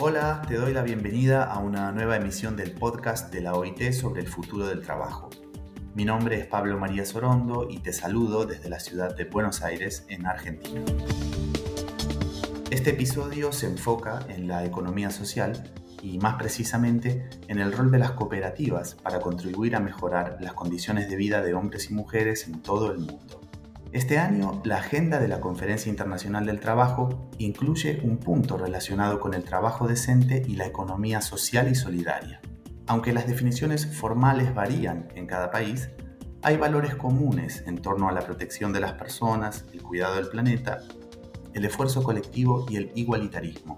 Hola, te doy la bienvenida a una nueva emisión del podcast de la OIT sobre el futuro del trabajo. Mi nombre es Pablo María Sorondo y te saludo desde la ciudad de Buenos Aires, en Argentina. Este episodio se enfoca en la economía social y más precisamente en el rol de las cooperativas para contribuir a mejorar las condiciones de vida de hombres y mujeres en todo el mundo. Este año, la agenda de la Conferencia Internacional del Trabajo incluye un punto relacionado con el trabajo decente y la economía social y solidaria. Aunque las definiciones formales varían en cada país, hay valores comunes en torno a la protección de las personas, el cuidado del planeta, el esfuerzo colectivo y el igualitarismo.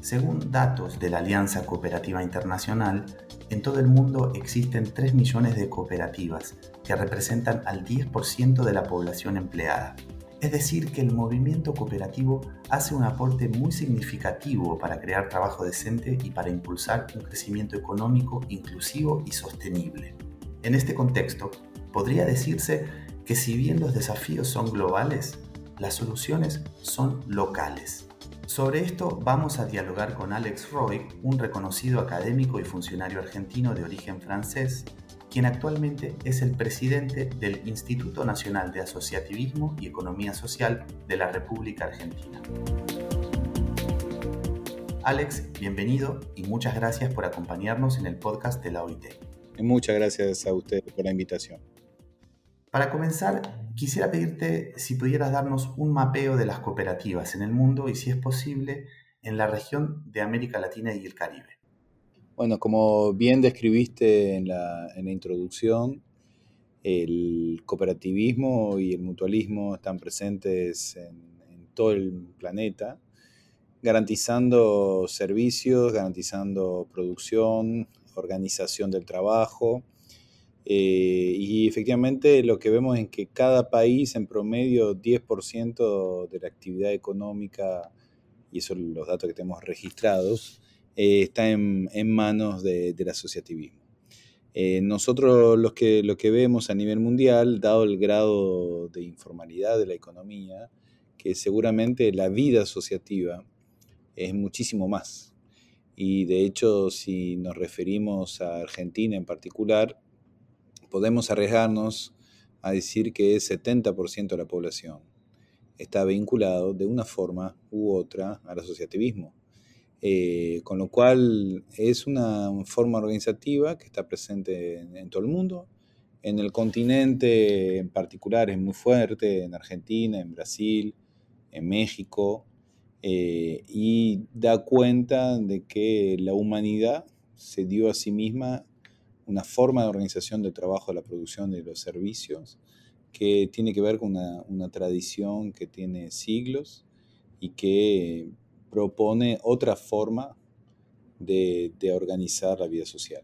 Según datos de la Alianza Cooperativa Internacional, en todo el mundo existen 3 millones de cooperativas que representan al 10% de la población empleada. Es decir, que el movimiento cooperativo hace un aporte muy significativo para crear trabajo decente y para impulsar un crecimiento económico inclusivo y sostenible. En este contexto, podría decirse que si bien los desafíos son globales, las soluciones son locales. Sobre esto vamos a dialogar con Alex Roy, un reconocido académico y funcionario argentino de origen francés, quien actualmente es el presidente del Instituto Nacional de Asociativismo y Economía Social de la República Argentina. Alex, bienvenido y muchas gracias por acompañarnos en el podcast de la OIT. Muchas gracias a usted por la invitación. Para comenzar, quisiera pedirte si pudieras darnos un mapeo de las cooperativas en el mundo y si es posible en la región de América Latina y el Caribe. Bueno, como bien describiste en la, introducción, el cooperativismo y el mutualismo están presentes en, todo el planeta, garantizando servicios, garantizando producción, organización del trabajo, eh, y efectivamente lo que vemos es que cada país en promedio 10% de la actividad económica, y eso son los datos que tenemos registrados, eh, está en, manos del asociativismo. Eh, nosotros lo que, lo que vemos a nivel mundial, dado el grado de informalidad de la economía, que seguramente la vida asociativa es muchísimo más. Y de hecho, si nos referimos a Argentina en particular, podemos arriesgarnos a decir que el 70% de la población está vinculado de una forma u otra al asociativismo. Eh, con lo cual es una forma organizativa que está presente en, todo el mundo. En el continente en particular es muy fuerte, en Argentina, en Brasil, en México, eh, y da cuenta de que la humanidad se dio a sí misma una forma de organización del trabajo, de la producción de los servicios, que tiene que ver con una, tradición que tiene siglos y que propone otra forma de, de, organizar la vida social.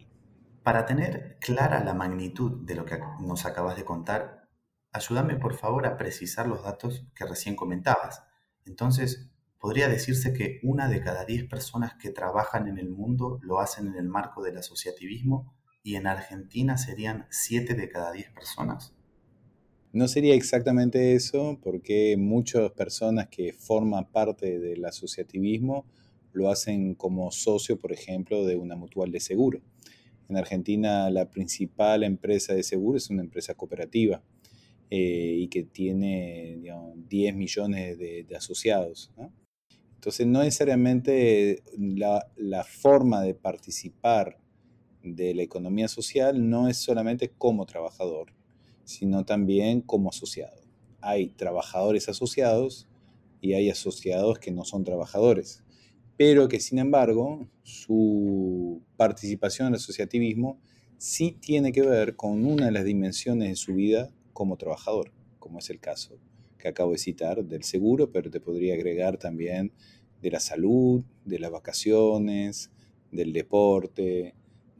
Para tener clara la magnitud de lo que nos acabas de contar, ayúdame por favor a precisar los datos que recién comentabas. Entonces, podría decirse que una de cada diez personas que trabajan en el mundo lo hacen en el marco del asociativismo y en Argentina serían 7 de cada 10 personas? No sería exactamente eso, porque muchas personas que forman parte del asociativismo lo hacen como socio, por ejemplo, de una mutual de seguro. En Argentina la principal empresa de seguro es una empresa cooperativa eh, y que tiene 10 millones de, asociados. Entonces no necesariamente la, la forma de participar de la economía social no es solamente como trabajador, sino también como asociado. Hay trabajadores asociados y hay asociados que no son trabajadores, pero que sin embargo su participación en el asociativismo sí tiene que ver con una de las dimensiones de su vida como trabajador, como es el caso que acabo de citar del seguro, pero te podría agregar también de la salud, de las vacaciones, del deporte,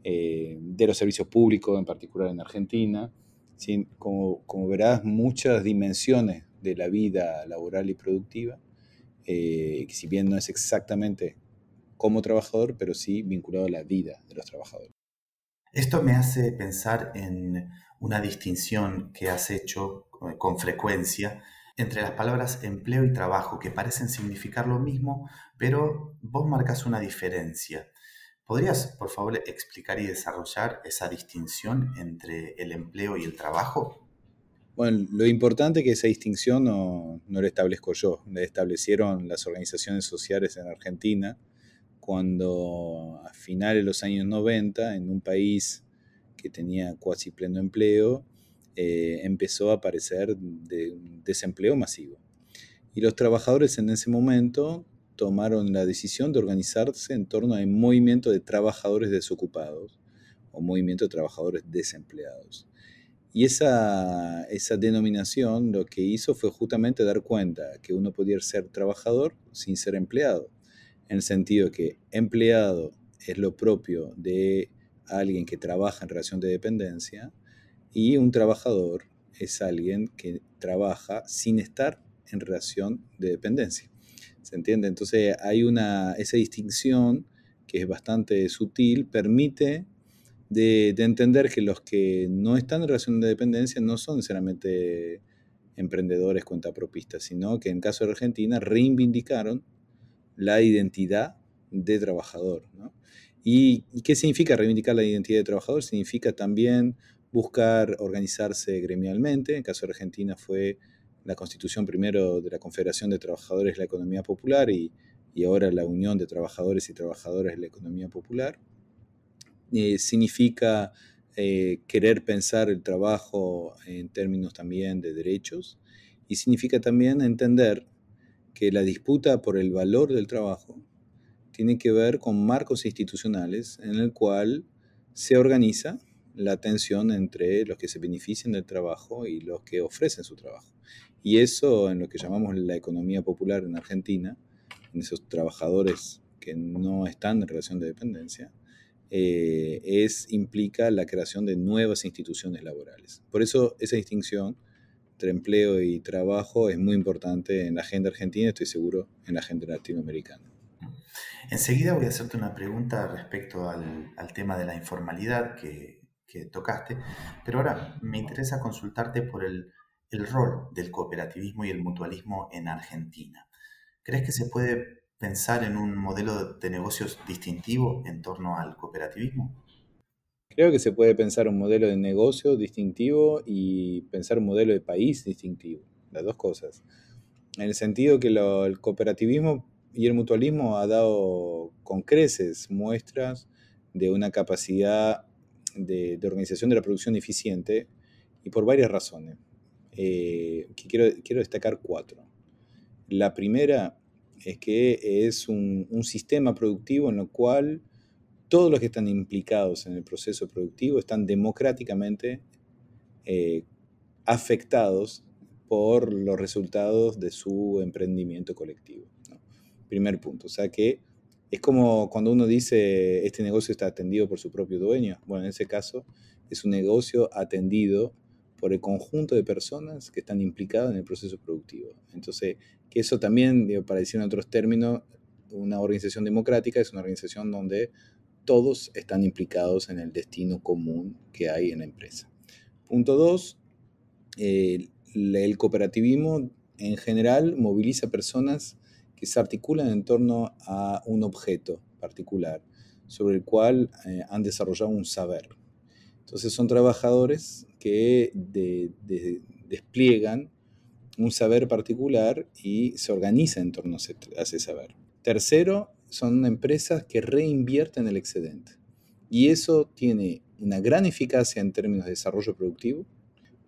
eh, de los servicios públicos, en particular en Argentina. Como, verás, muchas dimensiones de la vida laboral y productiva, eh, si bien no es exactamente como trabajador, pero sí vinculado a la vida de los trabajadores. Esto me hace pensar en una distinción que has hecho eh, con frecuencia entre las palabras empleo y trabajo, que parecen significar lo mismo, pero vos marcas una diferencia. ¿Podrías, por favor, explicar y desarrollar esa distinción entre el empleo y el trabajo? Bueno, lo importante es que esa distinción no, no la establezco yo, la establecieron las organizaciones sociales en Argentina cuando a finales de los años 90, en un país que tenía cuasi pleno empleo, eh, empezó a aparecer de desempleo masivo. Y los trabajadores en ese momento tomaron la decisión de organizarse en torno a un movimiento de trabajadores desocupados o movimiento de trabajadores desempleados. Y esa, esa denominación lo que hizo fue justamente dar cuenta que uno podía ser trabajador sin ser empleado, en el sentido que empleado es lo propio de alguien que trabaja en relación de dependencia y un trabajador es alguien que trabaja sin estar en relación de dependencia. ¿Se entiende? Entonces hay una, esa distinción que es bastante sutil, permite de, entender que los que no están en relación de dependencia no son necesariamente emprendedores cuentapropistas, sino que en caso de Argentina reivindicaron la identidad de trabajador. ¿Y, ¿Y qué significa reivindicar la identidad de trabajador? Significa también buscar organizarse gremialmente. En el caso de Argentina fue la constitución primero de la Confederación de Trabajadores de la Economía Popular y, ahora la Unión de Trabajadores y Trabajadoras de la Economía Popular. Eh, significa eh, querer pensar el trabajo en términos también de derechos y significa también entender que la disputa por el valor del trabajo tiene que ver con marcos institucionales en el cual se organiza la tensión entre los que se benefician del trabajo y los que ofrecen su trabajo. Y eso en lo que llamamos la economía popular en Argentina, en esos trabajadores que no están en relación de dependencia, eh, es, implica la creación de nuevas instituciones laborales. Por eso esa distinción entre empleo y trabajo es muy importante en la agenda argentina, estoy seguro en la agenda latinoamericana. Enseguida voy a hacerte una pregunta respecto al, tema de la informalidad que tocaste, pero ahora me interesa consultarte por el, el rol del cooperativismo y el mutualismo en Argentina. ¿Crees que se puede pensar en un modelo de negocios distintivo en torno al cooperativismo? Creo que se puede pensar un modelo de negocio distintivo y pensar un modelo de país distintivo, las dos cosas. En el sentido que el cooperativismo y el mutualismo ha dado con creces muestras de una capacidad de, organización de la producción eficiente y por varias razones. Eh, quiero, quiero destacar cuatro. La primera es que es un, sistema productivo en el cual todos los que están implicados en el proceso productivo están democráticamente eh, afectados por los resultados de su emprendimiento colectivo. Primer punto. O sea que es como cuando uno dice, este negocio está atendido por su propio dueño. Bueno, en ese caso es un negocio atendido por el conjunto de personas que están implicadas en el proceso productivo. Entonces, que eso también, para decir en otros términos, una organización democrática es una organización donde todos están implicados en el destino común que hay en la empresa. Punto dos, el cooperativismo en general moviliza personas que se articulan en torno a un objeto particular sobre el cual eh, han desarrollado un saber. Entonces son trabajadores que despliegan un saber particular y se organizan en torno a ese saber. Tercero, son empresas que reinvierten el excedente. Y eso tiene una gran eficacia en términos de desarrollo productivo,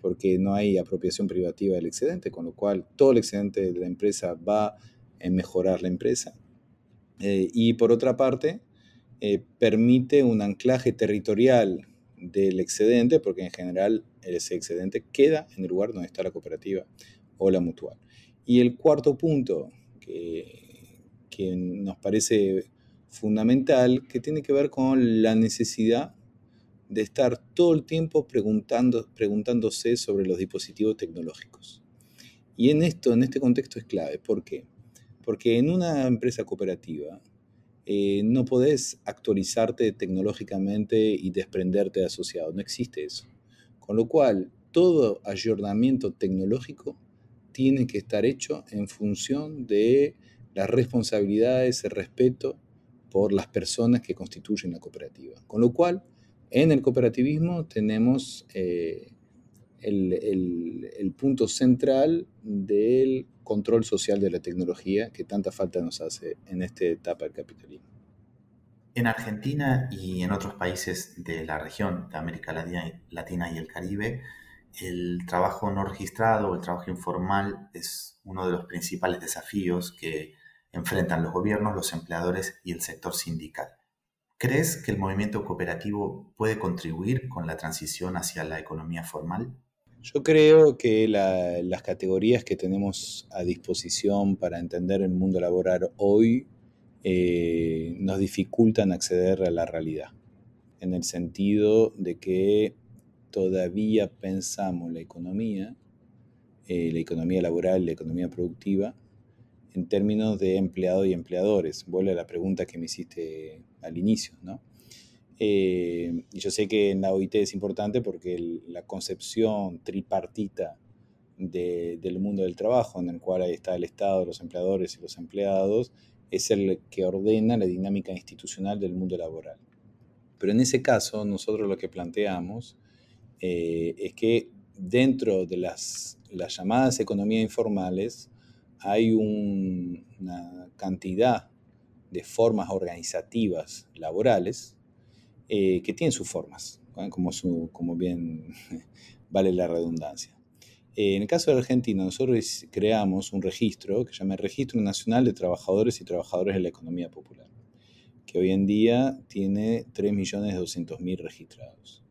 porque no hay apropiación privativa del excedente, con lo cual todo el excedente de la empresa va en mejorar la empresa. Eh, y por otra parte, eh, permite un anclaje territorial del excedente, porque en general ese excedente queda en el lugar donde está la cooperativa o la mutual. Y el cuarto punto que, que nos parece fundamental, que tiene que ver con la necesidad de estar todo el tiempo preguntando, preguntándose sobre los dispositivos tecnológicos. Y en esto, en este contexto es clave. ¿Por qué? Porque en una empresa cooperativa eh, no podés actualizarte tecnológicamente y desprenderte de asociado, no existe eso. Con lo cual, todo ayornamiento tecnológico tiene que estar hecho en función de las responsabilidades, el respeto por las personas que constituyen la cooperativa. Con lo cual, en el cooperativismo tenemos eh, el, punto central del control social de la tecnología que tanta falta nos hace en esta etapa del capitalismo. En Argentina y en otros países de la región de América Latina y el Caribe, el trabajo no registrado o el trabajo informal es uno de los principales desafíos que enfrentan los gobiernos, los empleadores y el sector sindical. ¿Crees que el movimiento cooperativo puede contribuir con la transición hacia la economía formal? Yo creo que las categorías que tenemos a disposición para entender el mundo laboral hoy eh, nos dificultan acceder a la realidad, en el sentido de que todavía pensamos la economía, eh, la economía laboral, la economía productiva, en términos de empleado y empleadores. Vuelve a la pregunta que me hiciste al inicio, ¿no? Eh, y yo sé que en la OIT es importante porque la concepción tripartita del mundo del trabajo, en el cual ahí está el Estado, los empleadores y los empleados, es el que ordena la dinámica institucional del mundo laboral. Pero en ese caso, nosotros lo que planteamos eh, es que dentro de las, las llamadas economías informales hay una cantidad de formas organizativas laborales eh, que tienen sus formas, como, su, como bien vale la redundancia. Eh, en el caso de Argentina, nosotros creamos un registro que se llama Registro Nacional de Trabajadores y Trabajadores de la Economía Popular, que hoy en día tiene 3.200.000 registrados.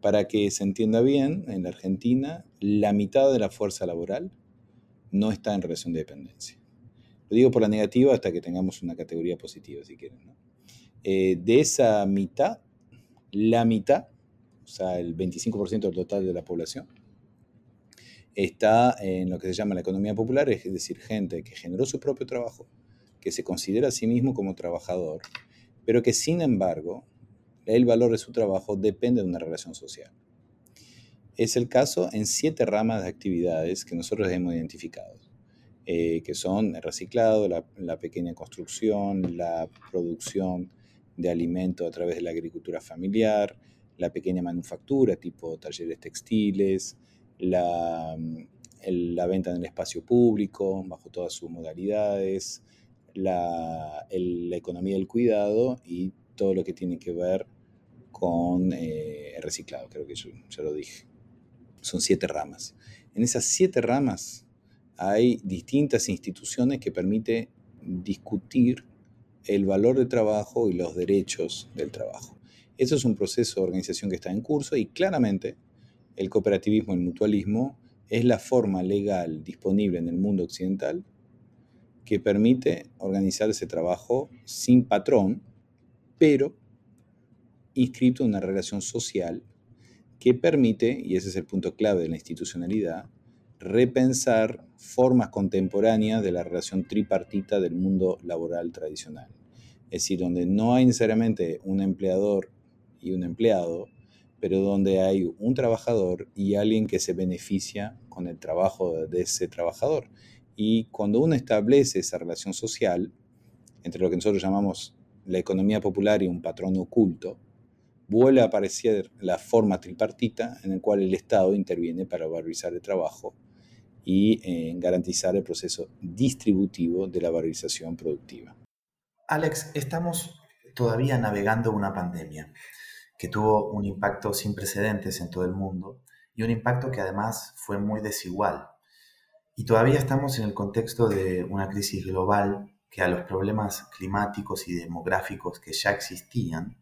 Para que se entienda bien, en la Argentina, la mitad de la fuerza laboral no está en relación de dependencia. Lo digo por la negativa hasta que tengamos una categoría positiva, si quieren. Eh, de esa mitad, la mitad, o sea, el 25% del total de la población, está en lo que se llama la economía popular, es decir, gente que generó su propio trabajo, que se considera a sí mismo como trabajador, pero que sin embargo el valor de su trabajo depende de una relación social. Es el caso en siete ramas de actividades que nosotros hemos identificado, eh, que son el reciclado, la, pequeña construcción, la producción de alimentos a través de la agricultura familiar, la pequeña manufactura tipo talleres textiles, la, venta en el espacio público bajo todas sus modalidades, la, economía del cuidado y todo lo que tiene que ver con eh, el reciclado, creo que yo ya lo dije. Son siete ramas. En esas siete ramas hay distintas instituciones que permiten discutir el valor del trabajo y los derechos del trabajo. Eso es un proceso de organización que está en curso y claramente el cooperativismo y el mutualismo es la forma legal disponible en el mundo occidental que permite organizar ese trabajo sin patrón, pero inscrito en una relación social que permite, y ese es el punto clave de la institucionalidad, repensar formas contemporáneas de la relación tripartita del mundo laboral tradicional. Es decir, donde no hay necesariamente un empleador y un empleado, pero donde hay un trabajador y alguien que se beneficia con el trabajo de ese trabajador. Y cuando uno establece esa relación social, entre lo que nosotros llamamos la economía popular y un patrón oculto, vuelve a aparecer la forma tripartita en la cual el Estado interviene para valorizar el trabajo y garantizar el proceso distributivo de la valorización productiva. Alex, estamos todavía navegando una pandemia que tuvo un impacto sin precedentes en todo el mundo y un impacto que además fue muy desigual. Y todavía estamos en el contexto de una crisis global que a los problemas climáticos y demográficos que ya existían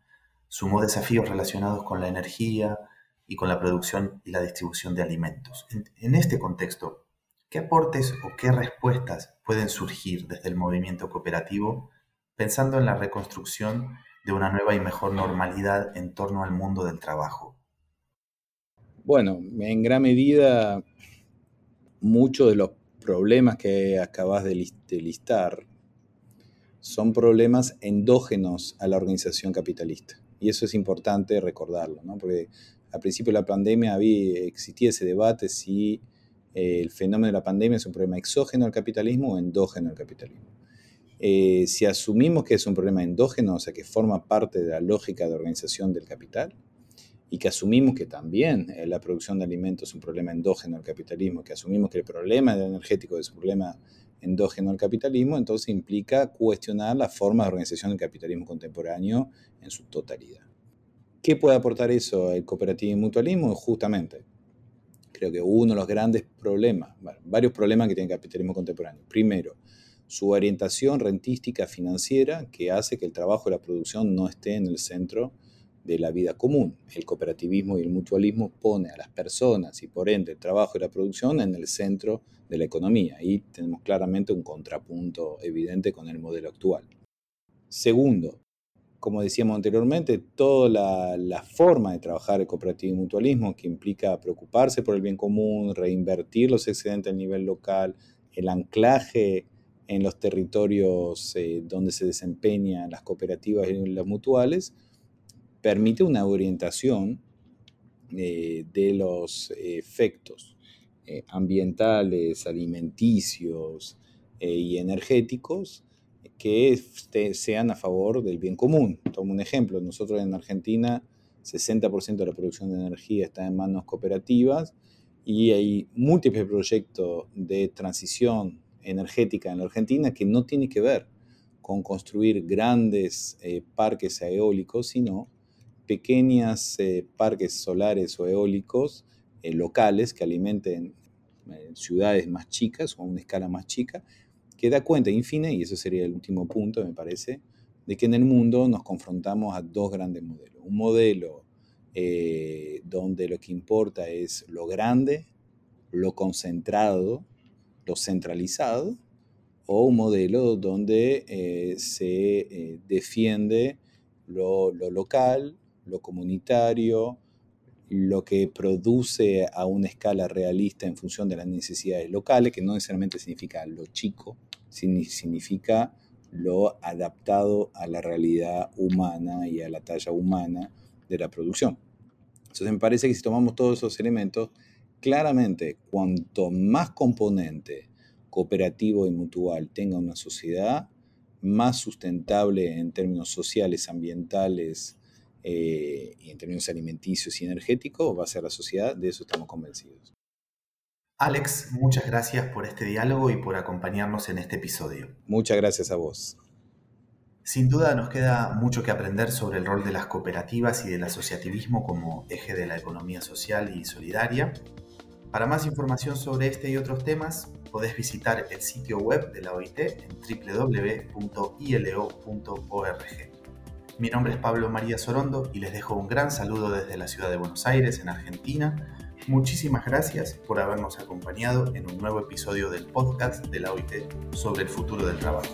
sumó desafíos relacionados con la energía y con la producción y la distribución de alimentos. En, este contexto, ¿qué aportes o qué respuestas pueden surgir desde el movimiento cooperativo pensando en la reconstrucción de una nueva y mejor normalidad en torno al mundo del trabajo? Bueno, en gran medida, muchos de los problemas que acabas de listar son problemas endógenos a la organización capitalista. Y eso es importante recordarlo, ¿no? porque al principio de la pandemia había, existía ese debate si el fenómeno de la pandemia es un problema exógeno al capitalismo o endógeno al capitalismo. Eh, si asumimos que es un problema endógeno, o sea, que forma parte de la lógica de organización del capital, y que asumimos que también eh, la producción de alimentos es un problema endógeno al capitalismo, que asumimos que el problema energético es un problema endógeno al capitalismo, entonces implica cuestionar la forma de organización del capitalismo contemporáneo en su totalidad. ¿Qué puede aportar eso el cooperativo y mutualismo? Justamente, creo que uno de los grandes problemas, varios problemas que tiene el capitalismo contemporáneo. Primero, su orientación rentística financiera que hace que el trabajo y la producción no esté en el centro de la vida común. El cooperativismo y el mutualismo pone a las personas y por ende el trabajo y la producción en el centro de la economía. Ahí tenemos claramente un contrapunto evidente con el modelo actual. Segundo, como decíamos anteriormente, toda la, forma de trabajar el cooperativo y mutualismo que implica preocuparse por el bien común, reinvertir los excedentes a nivel local, el anclaje en los territorios eh, donde se desempeñan las cooperativas y las mutuales, permite una orientación eh, de los efectos eh, ambientales, alimenticios y energéticos que sean a favor del bien común. Tomo un ejemplo, nosotros en Argentina 60% de la producción de energía está en manos cooperativas y hay múltiples proyectos de transición energética en la Argentina que no tiene que ver con construir grandes eh, parques eólicos, sino pequeñas eh, parques solares o eólicos eh, locales que alimenten ciudades más chicas o a una escala más chica que da cuenta, en fin, y ese sería el último punto, me parece, de que en el mundo nos confrontamos a dos grandes modelos. Un modelo eh, donde lo que importa es lo grande, lo concentrado, lo centralizado, o un modelo donde eh, se eh, defiende lo, lo local, lo comunitario, lo que produce a una escala realista en función de las necesidades locales, que no necesariamente significa lo chico, significa lo adaptado a la realidad humana y a la talla humana de la producción. Entonces me parece que si tomamos todos esos elementos, claramente cuanto más componente cooperativo y mutual tenga una sociedad, más sustentable en términos sociales, ambientales eh, y en términos alimenticios y energéticos va a ser la sociedad, de eso estamos convencidos. Alex, muchas gracias por este diálogo y por acompañarnos en este episodio. Muchas gracias a vos. Sin duda nos queda mucho que aprender sobre el rol de las cooperativas y del asociativismo como eje de la economía social y solidaria. Para más información sobre este y otros temas, podés visitar el sitio web de la OIT en www.ilo.org. Mi nombre es Pablo María Sorondo y les dejo un gran saludo desde la ciudad de Buenos Aires, en Argentina Muchísimas gracias por habernos acompañado en un nuevo episodio del podcast de la OIT sobre el futuro del trabajo.